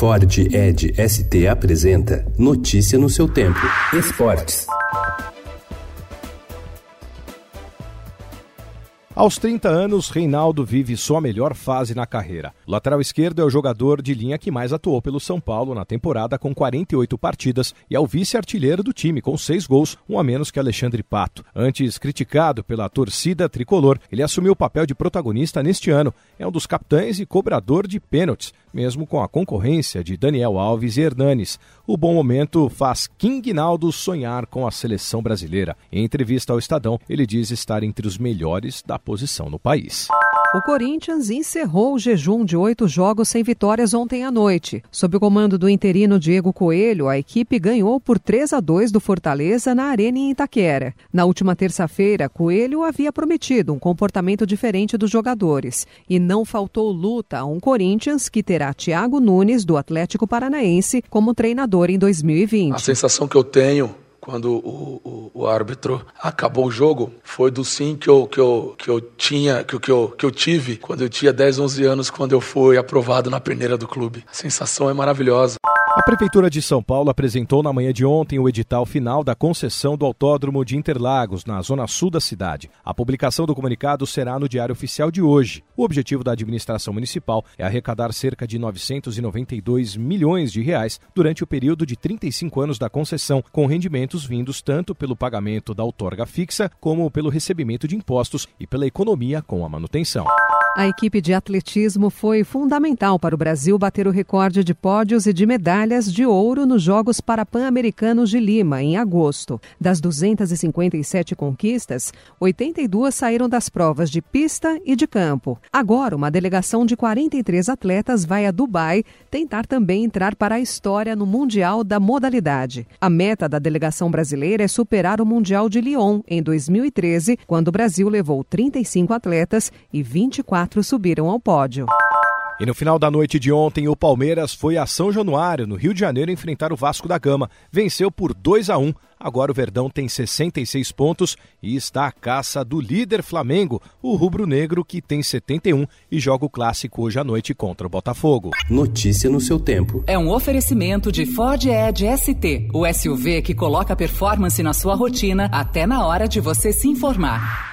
Ford Ed ST apresenta Notícia no seu tempo. Esportes. Aos 30 anos, Reinaldo vive sua melhor fase na carreira. O lateral esquerdo é o jogador de linha que mais atuou pelo São Paulo na temporada, com 48 partidas, e é o vice-artilheiro do time, com seis gols, um a menos que Alexandre Pato. Antes criticado pela torcida tricolor, ele assumiu o papel de protagonista neste ano. É um dos capitães e cobrador de pênaltis, mesmo com a concorrência de Daniel Alves e Hernanes. O bom momento faz King Naldo sonhar com a seleção brasileira. Em entrevista ao Estadão, ele diz estar entre os melhores da posição no país. O Corinthians encerrou o jejum de oito jogos sem vitórias ontem à noite. Sob o comando do interino Diego Coelho, a equipe ganhou por 3 a 2 do Fortaleza na Arena em Itaquera. Na última terça-feira, Coelho havia prometido um comportamento diferente dos jogadores. E não faltou luta a um Corinthians que terá Thiago Nunes, do Atlético Paranaense, como treinador em 2020. A sensação que eu tenho quando o, o, o, árbitro acabou o jogo, foi do sim que eu, que eu, que eu tinha, que, que, eu, que eu tive quando eu tinha 10, 11 anos, quando eu fui aprovado na peneira do clube. A sensação é maravilhosa. A Prefeitura de São Paulo apresentou na manhã de ontem o edital final da concessão do Autódromo de Interlagos, na zona sul da cidade. A publicação do comunicado será no Diário Oficial de hoje. O objetivo da administração municipal é arrecadar cerca de 992 milhões de reais durante o período de 35 anos da concessão, com rendimentos vindos tanto pelo pagamento da outorga fixa como pelo recebimento de impostos e pela economia com a manutenção. A equipe de atletismo foi fundamental para o Brasil bater o recorde de pódios e de medalhas de ouro nos Jogos Parapan-Americanos de Lima, em agosto. Das 257 conquistas, 82 saíram das provas de pista e de campo. Agora, uma delegação de 43 atletas vai a Dubai tentar também entrar para a história no Mundial da modalidade. A meta da delegação brasileira é superar o Mundial de Lyon, em 2013, quando o Brasil levou 35 atletas e 24 quatro subiram ao pódio. E no final da noite de ontem, o Palmeiras foi a São Januário, no Rio de Janeiro, enfrentar o Vasco da Gama. Venceu por 2 a 1. Agora o Verdão tem 66 pontos e está à caça do líder Flamengo, o rubro-negro, que tem 71 e joga o clássico hoje à noite contra o Botafogo. Notícia no seu tempo. É um oferecimento de Ford Edge ST, o SUV que coloca performance na sua rotina até na hora de você se informar.